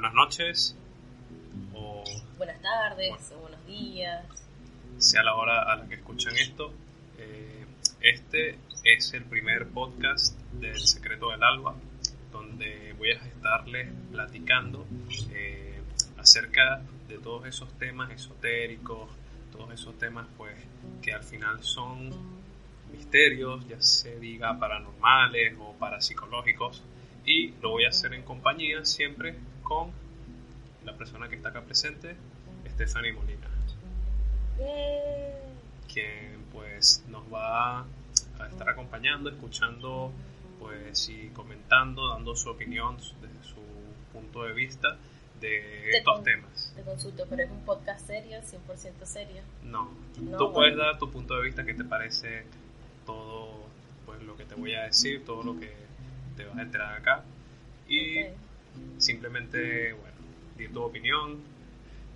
Buenas noches. O Buenas tardes o buenos días. sea la hora a la que escuchan esto. eh, este es el primer podcast del Secreto del Alba, donde voy a estarles platicando eh, acerca de todos esos temas esotéricos, todos esos temas pues que al final son misterios, ya se diga paranormales o parapsicológicos, y lo voy a hacer en compañía siempre con la persona que está acá presente, Stephanie Molina quien pues nos va a estar acompañando, escuchando pues y comentando, dando su opinión desde su punto de vista de estos con- temas. Te consulto, pero es un podcast serio, 100% serio. No, No, tú puedes bueno. dar tu punto de vista, qué te parece todo pues lo que te voy a decir, todo lo que te vas a enterar acá y Ok. Simplemente bueno, di tu opinión,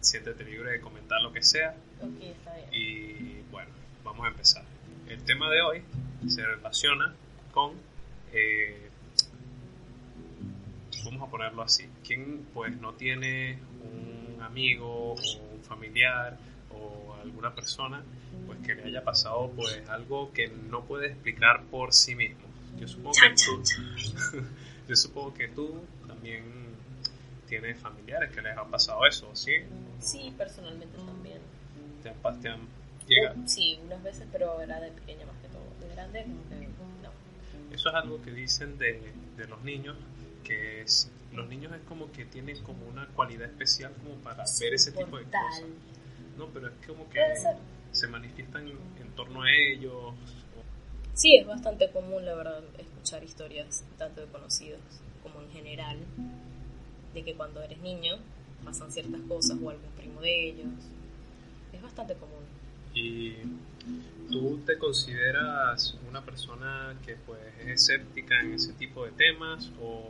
siéntete libre de comentar lo que sea Ok, está bien. Y bueno, vamos a empezar. El tema de hoy se relaciona con, eh, vamos a ponerlo así, ¿quién pues no tiene un amigo o un familiar o alguna persona pues que le haya pasado pues algo que no puede explicar por sí mismo? Yo supongo que tú, yo supongo que tú también tienes familiares que les ha pasado eso, ¿sí? Sí, personalmente también. Te han, te han llegado. Sí, unas veces, pero era de pequeña más que todo. De grande, como que no. Eso es algo que dicen de, de los niños, que es, los niños es como que tienen como una cualidad especial como para ver ese tipo de cosas. No, pero es como que se manifiestan en torno a ellos. Sí, es bastante común, la verdad, escuchar historias tanto de conocidos como en general, de que cuando eres niño pasan ciertas cosas o algún primo de ellos. Es bastante común. Y tú te consideras una persona que pues es escéptica en ese tipo de temas o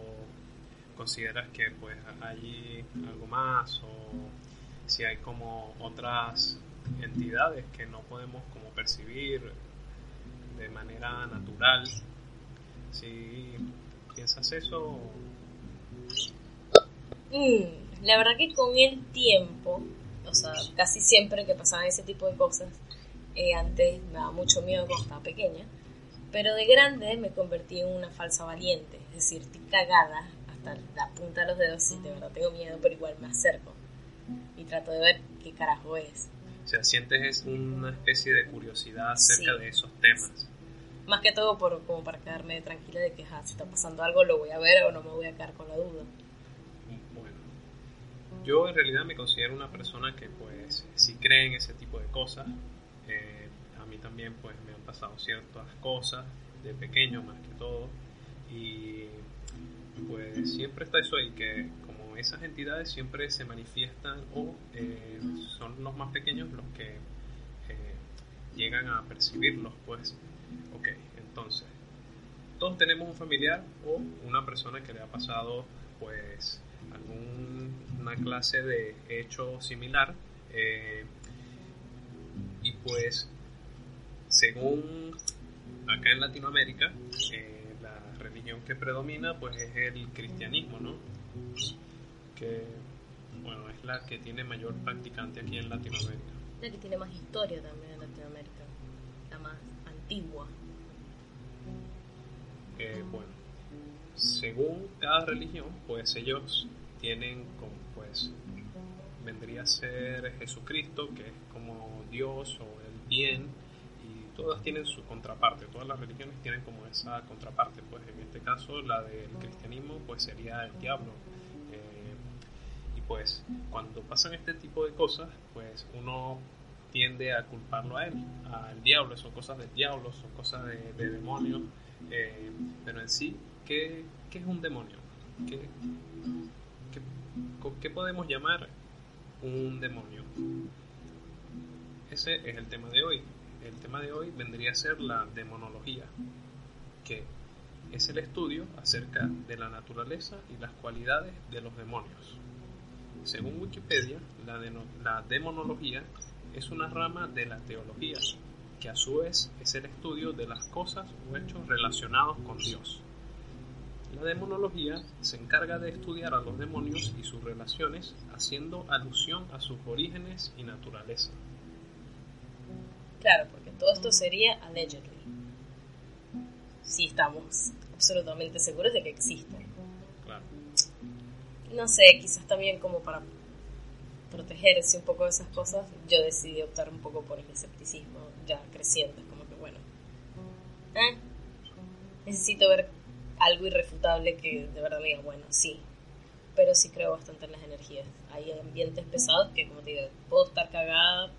consideras que pues hay algo más o si hay como otras entidades que no podemos como percibir de manera natural si piensas eso Mm, la verdad que con el tiempo, o sea, casi siempre que pasaban ese tipo de cosas, eh, antes me daba mucho miedo cuando estaba pequeña, pero de grande me convertí en una falsa valiente, es decir, estoy cagada hasta la punta de los dedos y de verdad tengo miedo, pero igual me acerco y trato de ver qué carajo es. o sea sientes es una especie de curiosidad acerca Sí. de esos temas Más que todo por, como para quedarme tranquila de que "Ah, si está pasando algo lo voy a ver o no me voy a quedar con la duda. Bueno, yo en realidad me considero una persona que pues sí cree en ese tipo de cosas. Eh, a mí también pues me han pasado ciertas cosas de pequeño más que todo. Y pues siempre está eso ahí, que como esas entidades siempre se manifiestan o eh, son los más pequeños los que eh, llegan a percibirlos pues. Ok, entonces todos tenemos un familiar o una persona que le ha pasado pues alguna clase de hecho similar eh, y pues según acá en Latinoamérica eh, la religión que predomina pues es el cristianismo no que bueno es la que tiene mayor practicante aquí en Latinoamérica. La que tiene más historia también en Latinoamérica, la más antigua. Eh, bueno, según cada religión, pues ellos tienen como, pues, vendría a ser Jesucristo, que es como Dios o el bien, y todas tienen su contraparte, todas las religiones tienen como esa contraparte, pues en este caso la del cristianismo, pues sería el diablo. Eh, y pues cuando pasan este tipo de cosas, pues uno tiende a culparlo a él, al diablo, son cosas del diablo, son cosas de, de demonios, eh, pero en sí, ¿qué, es un demonio? ¿Qué, podemos llamar un demonio? Ese es el tema de hoy. El tema de hoy vendría a ser la demonología, que es el estudio acerca de la naturaleza y las cualidades de los demonios. Según Wikipedia, la demonología es una rama de la teología, que a su vez es el estudio de las cosas o hechos relacionados con Dios. La demonología se encarga de estudiar a los demonios y sus relaciones, haciendo alusión a sus orígenes y naturaleza. Claro, porque todo esto sería allegedly. Si estamos absolutamente seguros de que existen. Claro. No sé, quizás también como para protegerse un poco de esas cosas, yo decidí optar un poco por el escepticismo ya creciendo. Como que, bueno, ¿eh? necesito ver algo irrefutable que de verdad me diga, bueno, sí, pero sí creo bastante en las energías. Hay ambientes pesados que, como te digo, puedo estar cagada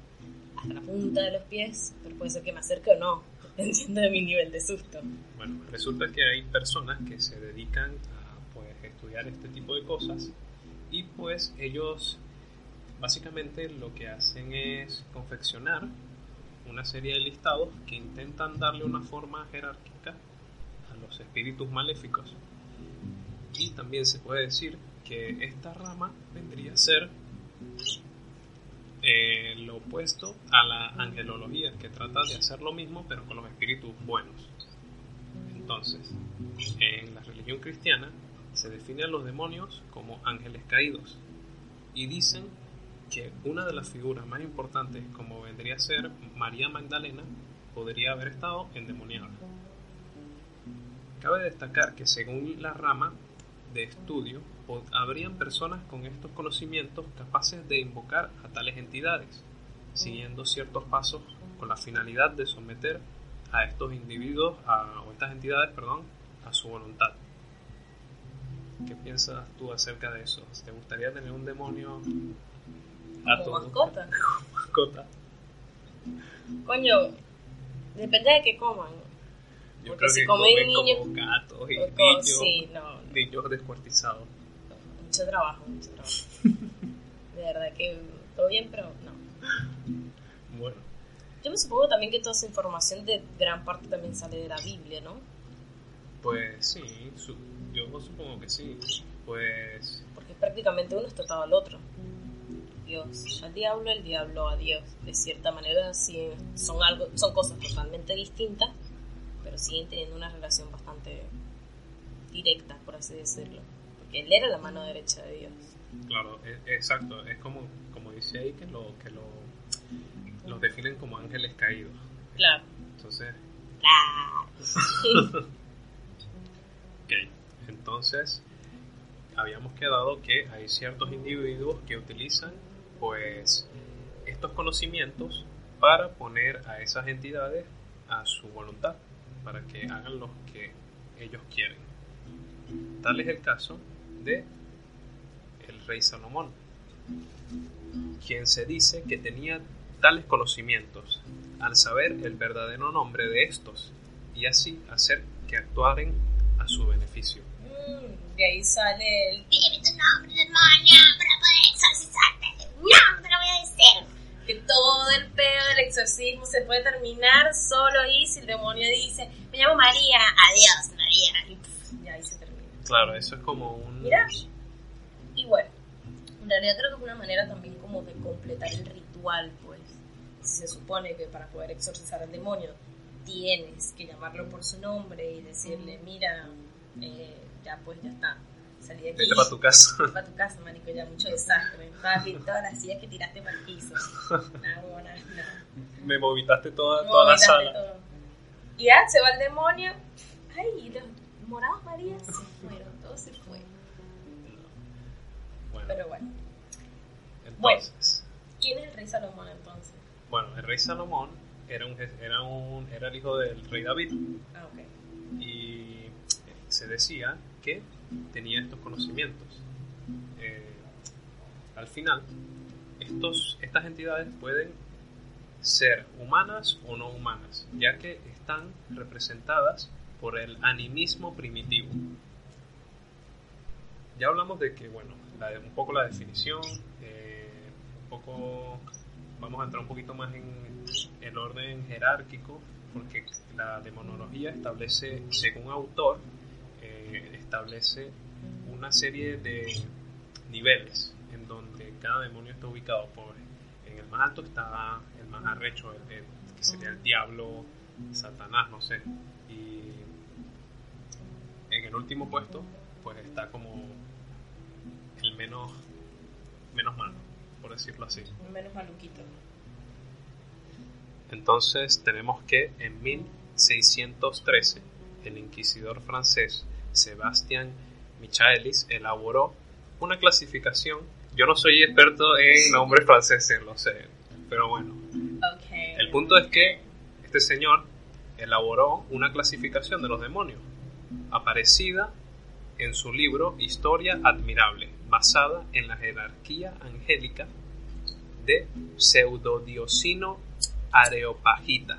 hasta la punta de los pies, pero puede ser que me acerque o no, dependiendo de mi nivel de susto. Bueno, resulta que hay personas que se dedican a pues, estudiar este tipo de cosas y pues ellos básicamente lo que hacen es confeccionar una serie de listados que intentan darle una forma jerárquica a los espíritus maléficos. Y también se puede decir que esta rama vendría a ser eh, lo opuesto a la angelología, que trata de hacer lo mismo pero con los espíritus buenos. Entonces, en la religión cristiana se define a los demonios como ángeles caídos y dicen que una de las figuras más importantes, como vendría a ser María Magdalena, podría haber estado endemoniada. Cabe destacar que según la rama de estudio, habrían personas con estos conocimientos capaces de invocar a tales entidades, siguiendo ciertos pasos con la finalidad de someter a estos individuos o estas entidades, perdón, a su voluntad. ¿Qué piensas tú acerca de eso? ¿Te gustaría tener un demonio como mascota. mascota. Coño, depende de qué coman. Yo Porque creo si que comen comen niños- como gatos y o co- niños, sí, no. niños descuartizados. Mucho trabajo, mucho trabajo. De verdad que todo bien, pero no. Bueno, Yo me supongo también que toda esa información de gran parte también sale de la Biblia, ¿no? pues sí, su- yo supongo que sí. Pues Porque prácticamente uno está atado al otro. Dios al diablo, el diablo a Dios. De cierta manera, sí, son, algo, son cosas totalmente distintas, pero siguen teniendo una relación bastante directa, por así decirlo. Porque él era la mano derecha de Dios. claro, e- exacto, es como, como dice ahí que lo que lo los definen como ángeles caídos. Claro. Entonces, Claro. ok, entonces habíamos quedado que hay ciertos individuos que utilizan pues estos conocimientos para poner a esas entidades a su voluntad, para que hagan lo que ellos quieren. Tal es el caso de el rey Salomón, quien se dice que tenía tales conocimientos al saber el verdadero nombre de estos y así hacer que actuaren a su beneficio. Mm, de ahí sale el Dime tu nombre, demonio, para poder exorcizarte. No, no te lo voy a decir. Que todo el pedo del exorcismo se puede terminar solo ahí si el demonio dice, me llamo María, adiós María. Y pff, ahí se termina. Claro, eso es como un... Mira. Y bueno, en realidad creo que es una manera también como de completar el ritual, pues. Si se supone que para poder exorcizar al demonio tienes que llamarlo por su nombre y decirle, mira, eh, ya pues ya está, salí de aquí. Vete para tu casa. Vete pa' tu casa, marico, ya mucho desastre. Papi, todas las sillas que tiraste para el piso. Me movitaste toda, No, toda la miraste sala. todo. Y ya se va el demonio. Ay, los morados María se fueron, todo se fue. Bueno, Pero bueno, entonces... ¿quién es el rey Salomón entonces? Bueno, el rey Salomón era, un, era, un, era el hijo del rey David Ah, ok. y se decía que tenía estos conocimientos. Eh, al final, estos, estas entidades pueden ser humanas o no humanas, ya que están representadas por el animismo primitivo. Ya hablamos de que, bueno, un poco la definición, eh, un poco, vamos a entrar un poquito más en el orden jerárquico, porque la demonología establece, según autor, establece una serie de niveles en donde cada demonio está ubicado por en el más alto está el más arrecho el, el- que sería el diablo satanás no sé y en el último puesto pues está como el menos menos malo por decirlo así Menos maluquito. entonces tenemos que en 1613 el inquisidor francés Sebastián Michaelis elaboró una clasificación. Yo no soy experto en nombres franceses, lo sé, pero bueno. Ok. El punto es que este señor elaboró una clasificación de los demonios, aparecida en su libro Historia Admirable, basada en la jerarquía angélica de Pseudodiosino Areopagita,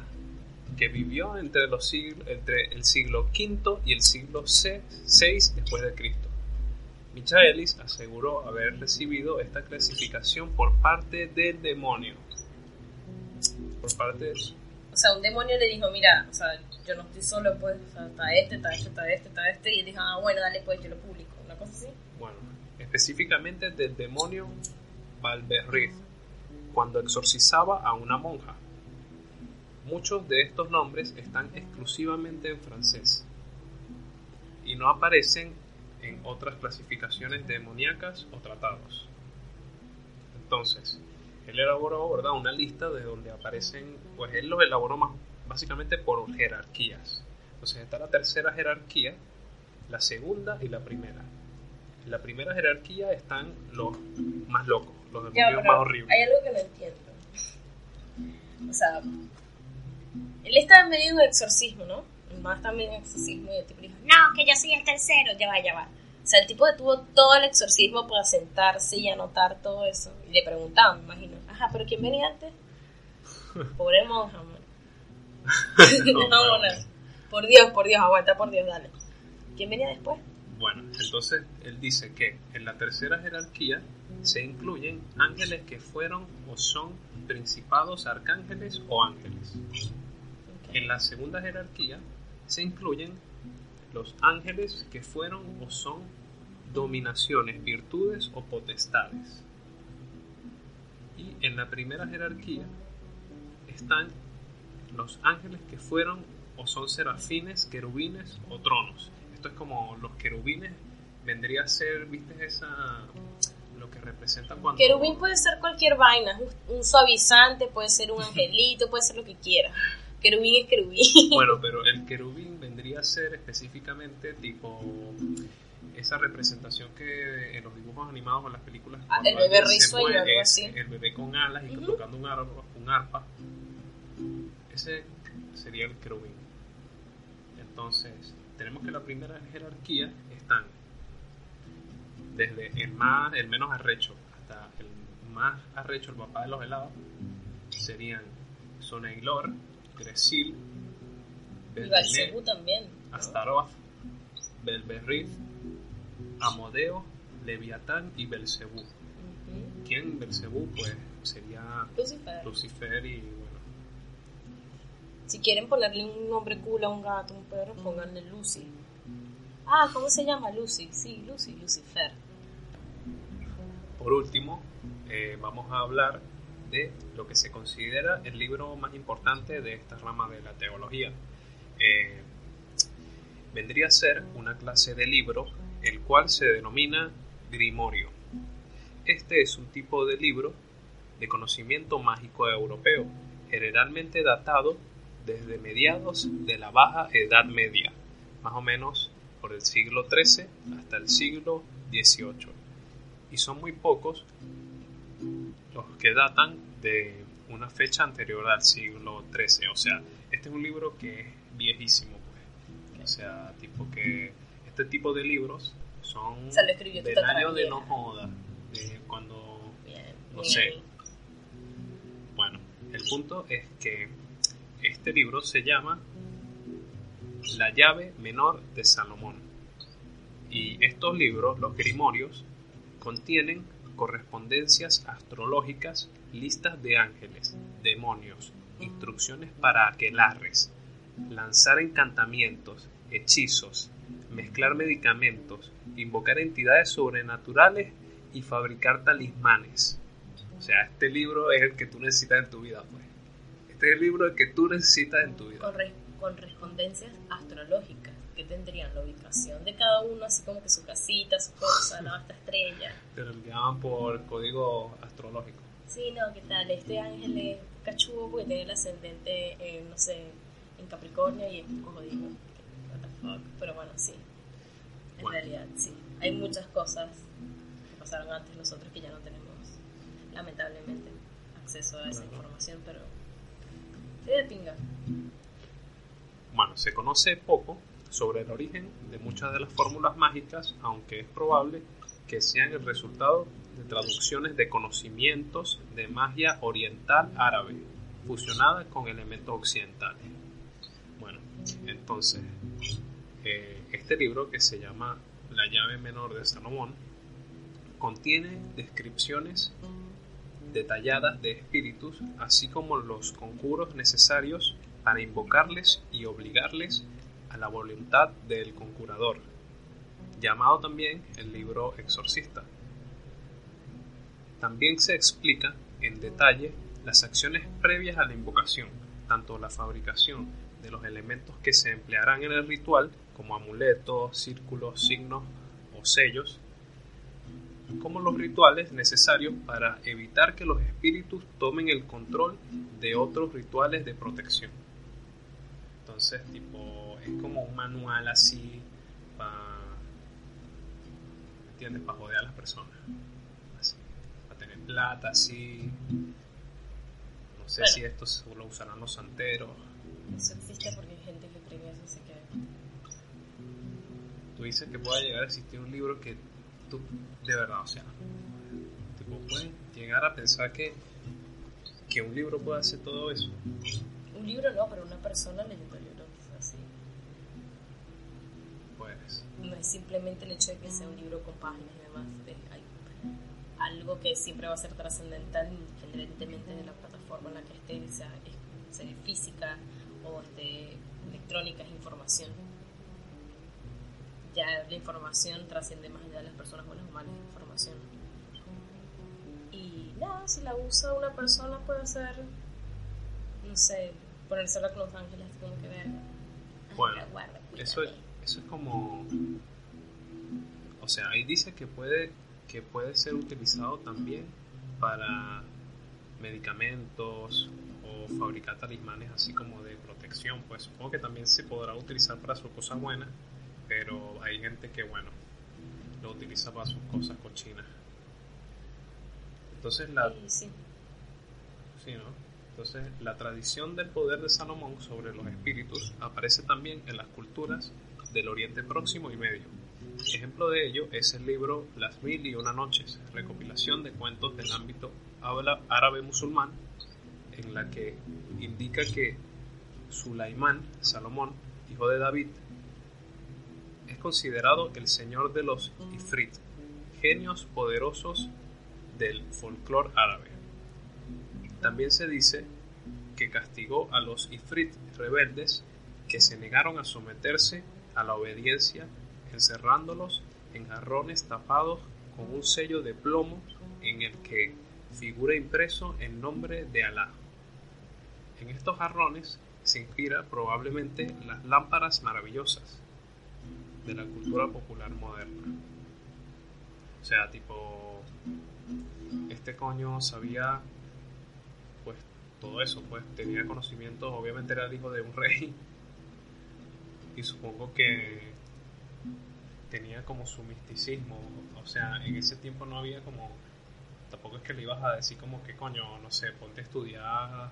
que vivió entre, los siglos, entre el siglo V y el siglo VI después de Cristo. Michaelis aseguró haber recibido esta clasificación por parte del demonio. Por parte de O sea, un demonio le dijo, mira, o sea, yo no estoy solo, pues, o sea, está este, está este, está este, está este, y él dijo, ah, bueno, dale, pues, yo lo publico, una cosa así. bueno, específicamente del demonio Valberriz, cuando exorcizaba a una monja. Muchos de estos nombres están exclusivamente en francés y no aparecen en otras clasificaciones demoníacas o tratados. Entonces, él elaboró ¿verdad? una lista de donde aparecen, pues él los elaboró más básicamente por jerarquías. Entonces está la tercera jerarquía, la segunda y la primera. En la primera jerarquía están los más locos, los Ya, demonios pero más horribles. hay algo que no entiendo. O sea, él está en medio de un exorcismo, ¿no? El man está en exorcismo y el tipo dijo, No, que yo soy el tercero. ya va, ya va. O sea, el tipo detuvo todo el exorcismo para sentarse y anotar todo eso. Y le preguntaban, me imagino, ajá, pero ¿quién venía antes? Pobre monja, man. no, No, no. Por Dios, por Dios, aguanta, por Dios, dale. ¿Quién venía después? Bueno, entonces él dice que en la tercera jerarquía se incluyen ángeles que fueron o son principados, arcángeles o ángeles. En la segunda jerarquía se incluyen los ángeles que fueron o son dominaciones, virtudes o potestades. Y en la primera jerarquía están los ángeles que fueron o son serafines, querubines o tronos. Esto es como los querubines vendría a ser, ¿viste esa lo que representa cuando Querubín puede ser cualquier vaina, un suavizante, puede ser un angelito, puede ser lo que quiera. Querubín es querubín. Bueno, pero el querubín vendría a ser específicamente tipo esa representación que en los dibujos animados o en las películas Ah, el bebé muere, algo así. el bebé con alas y Ujú. tocando un arpa, un arpa ese sería el querubín entonces tenemos que la primera jerarquía están desde el más el menos arrecho hasta el más arrecho el papá de los helados serían Soneilor Gresil Y Balcebú también. Astaroth, Belberith, Amodeo, Leviatán y Belcebú. ¿Quién Belcebú? Pues sería Lucifer. Lucifer y bueno, Si quieren ponerle un nombre cool a un gato, un perro, pónganle Lucy. Ah, ¿cómo se llama Lucy? Sí, Lucy, Lucifer. Por último, eh, vamos a hablar de lo que se considera el libro más importante de esta rama de la teología. Eh, vendría a ser una clase de libro el cual se denomina grimorio. Este es un tipo de libro de conocimiento mágico europeo, generalmente datado desde mediados de la Baja Edad Media, más o menos por el siglo XIII hasta el siglo XVIII. Y son muy pocos los que datan de una fecha anterior al siglo XIII. O sea, este es un libro que es viejísimo, pues. O sea, tipo que este tipo de libros son Se lo escribió tu del año de no joda, de cuando Bien. No bien sé. Bueno, el punto es que este libro se llama La llave menor de Salomón. Y estos libros, los grimorios, contienen correspondencias astrológicas, listas de ángeles, demonios, instrucciones para aquelarres, lanzar encantamientos, hechizos, mezclar medicamentos, invocar entidades sobrenaturales y fabricar talismanes. O sea, este libro es el que tú necesitas en tu vida, pues. Este es el libro que tú necesitas en tu vida. Con, re- con correspondencias astrológicas que tendrían la ubicación de cada uno, así como que su casita, su cosa, la esta estrella. Te lo enviaban por código astrológico. Sí, no, ¿qué tal? Este ángel es cachudo porque tiene el ascendente, eh, no sé, en Capricornio y es un código. What the fuck. Pero bueno, sí. En Bueno. realidad, sí. Hay muchas cosas que pasaron antes nosotros que ya no tenemos, lamentablemente, acceso a esa Claro. información, pero. Sí, de pinga. Bueno, se conoce poco sobre el origen de muchas de las fórmulas mágicas, aunque es probable que sean el resultado de traducciones de conocimientos de magia oriental árabe, fusionada con elementos occidentales. Bueno, entonces, eh, este libro que se llama La llave menor de Salomón contiene descripciones detalladas de espíritus, así como los conjuros necesarios para invocarles y obligarles la voluntad del conjurador, llamado también el libro exorcista. También se explica en detalle las acciones previas a la invocación, tanto la fabricación de los elementos que se emplearán en el ritual, como amuletos, círculos, signos o sellos, como los rituales necesarios para evitar que los espíritus tomen el control de otros rituales de protección. Entonces, tipo, es como un manual así para, ¿entiendes? Para joder a las personas. Así, para tener plata, así. No sé Bueno. si esto lo usarán los santeros. Eso existe porque hay gente que cree eso, así que. Tú dices que pueda llegar a existir un libro que tú, de verdad, o sea, tipo, puedes llegar a pensar que, que un libro puede hacer todo eso. Un libro no, pero una persona leyendo libros así. Pues, No es simplemente el hecho de que sea un libro con páginas y demás. es- hay algo que siempre va a ser trascendental independientemente de la plataforma en la que esté, sea, es- sea física o esté electrónica, es información. Ya la información trasciende más allá de las personas buenas o malas, es información. Y nada, si la usa una persona puede ser, no sé, ponerse con los ángeles, como que ver. Bueno, eso es, eso es como... O sea, ahí dice que puede, que puede ser utilizado también para medicamentos o fabricar talismanes así como de protección. Pues supongo que también se podrá utilizar para sus cosas buenas, pero hay gente que, bueno, lo utiliza para sus cosas cochinas. Entonces la, Y sí. Sí, ¿no? Entonces, la tradición del poder de Salomón sobre los espíritus aparece también en las culturas del Oriente Próximo y Medio. Ejemplo de ello es el libro Las Mil y Una Noches, recopilación de cuentos del ámbito habla árabe musulmán, en la que indica que Sulaimán, Salomón, hijo de David, es considerado el señor de los Ifrit, genios poderosos del folclore árabe. También se dice que castigó a los Ifrit rebeldes que se negaron a someterse a la obediencia, encerrándolos en jarrones tapados con un sello de plomo en el que figura impreso el nombre de Alá. En estos jarrones se inspira probablemente las lámparas maravillosas de la cultura popular moderna. O sea, tipo, este coño sabía pues todo eso, pues tenía conocimientos, obviamente era el hijo de un rey. Y supongo que tenía como su misticismo, o sea, en ese tiempo no había como, tampoco es que le ibas a decir como que coño, no sé, ponte a estudiar,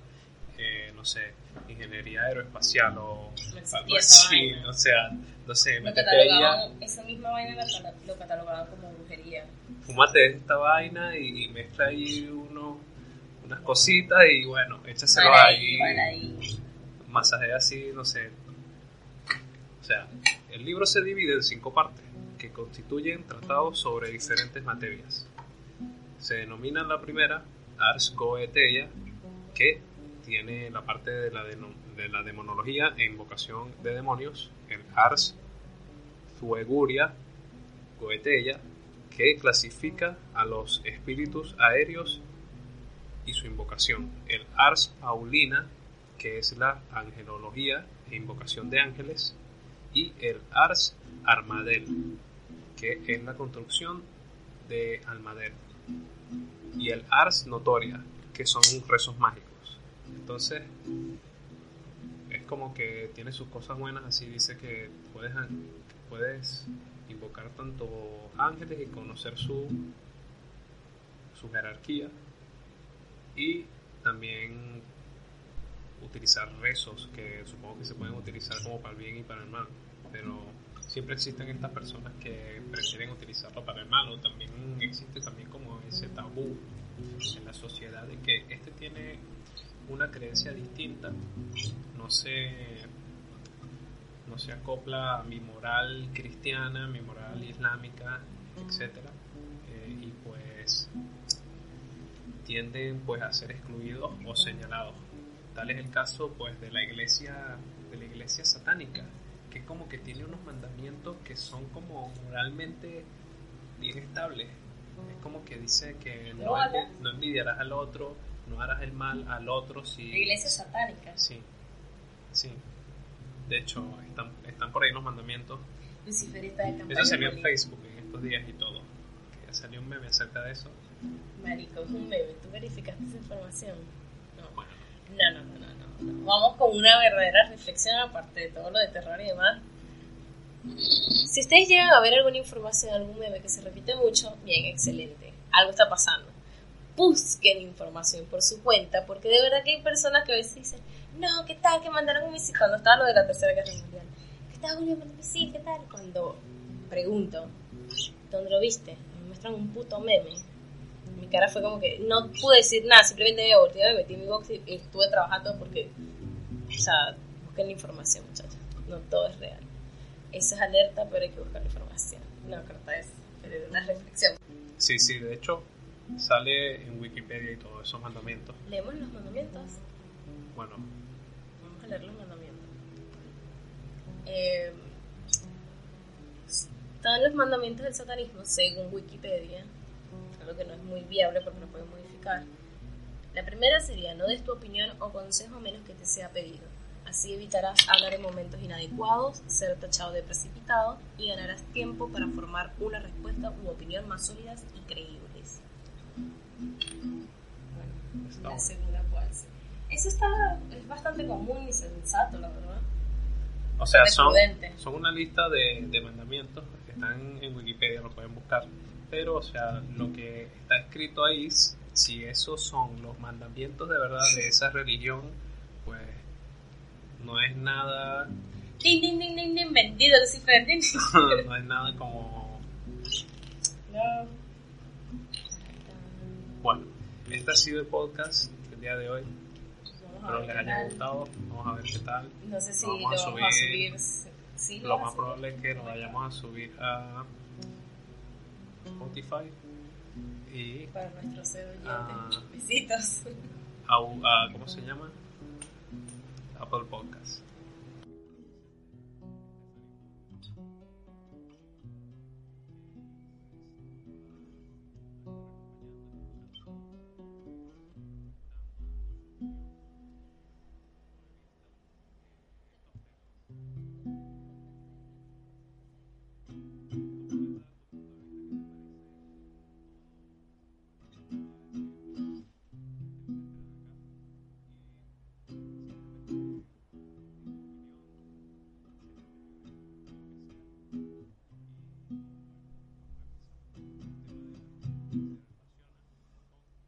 eh, no sé, ingeniería aeroespacial o algo así, o sea, no sé, catalogaban, esa misma vaina lo catalogaban como brujería. fúmate esta vaina y, y mezcla ahí uno, unas cositas y bueno, échaselo ahí, ahí. masajea así, no sé. O sea, el libro se divide en cinco partes, que constituyen tratados sobre diferentes materias. Se denomina la primera Ars Goetheia, que tiene la parte de la, de la demonología e invocación de demonios, el Ars Zueguria Goetheia, que clasifica a los espíritus aéreos y su invocación. El Ars Paulina, que es la angelología e invocación de ángeles. Y el Ars Armadel, que es la construcción de Almadel. Y el Ars Notoria, que son rezos mágicos. Entonces, es como que tiene sus cosas buenas, así dice que puedes, puedes invocar tanto ángeles y conocer su, su jerarquía y también utilizar rezos que supongo que se pueden utilizar como para el bien y para el mal pero siempre existen estas personas que prefieren utilizarlo para el mal o también existe también como ese tabú en la sociedad de que este tiene una creencia distinta. No se no se acopla a mi moral cristiana mi moral islámica etcétera. Eh, y pues tienden pues a ser excluidos o señalados. Tal es el caso pues de la iglesia de la iglesia satánica, que es como que tiene unos mandamientos que son como moralmente bien estables. Es como que dice que no, envidiarás al otro, no harás el mal al otro si La iglesia satánica. sí. Sí. De hecho, están, están por ahí los mandamientos. Lucifer está de. Eso salió en. Facebook en estos días y todo. Que salió un meme acerca de eso. Marico, es un meme. ¿Tú verificaste esa información? No. Bueno, No, no, no, no, no. Vamos con una verdadera reflexión aparte de todo lo de terror y demás. Si ustedes llegan a ver alguna información, algún meme que se repite mucho, bien, excelente. Algo está pasando. Busquen información por su cuenta, porque de verdad que hay personas que a veces dicen, no, ¿qué tal? Que mandaron un misil cuando estaba lo de la Tercera Guerra Mundial. ¿Qué tal? Unión mandó un misil, ¿qué tal? Cuando pregunto, ¿dónde lo viste? Me muestran un puto meme mi cara fue como que no pude decir nada, simplemente me volteé, me metí en mi box y y estuve trabajando porque, o sea, busquen la información, muchachos. No todo es real. Eso es alerta, pero hay que buscar la información. No, corta es pero una reflexión. Sí, sí, de hecho sale en Wikipedia y todos esos mandamientos. Leemos los mandamientos. Bueno, Vamos a leer los mandamientos. Eh, están los mandamientos del satanismo según Wikipedia, algo que no es muy viable porque no puedes modificar. La primera sería no des tu opinión o consejo a menos que te sea pedido. Así evitarás hablar en momentos inadecuados, ser tachado de precipitado y ganarás tiempo para formar una respuesta u opinión más sólidas y creíbles. Bueno, la segunda ser. Eso está, es bastante común y sensato, la verdad. o sea, son, son una lista de, de mandamientos que están en Wikipedia, lo pueden buscar. Pero, o sea, lo que está escrito ahí, si esos son los mandamientos de verdad de esa religión, pues no es nada, Ding, ding, ding, ding, ding, vendido Lucifer. Ding. no es nada como No. Bueno, este ha sido el podcast del día de hoy. Espero les haya gustado. Vamos a ver qué tal. No sé si Vamos lo a vamos a subir-. Sí, Lo más a subir. probable es que lo vayamos a subir a Spotify y Para nuestros oyentes. Ah. Besitos. a, a- ¿cómo se llama? Apple Podcast.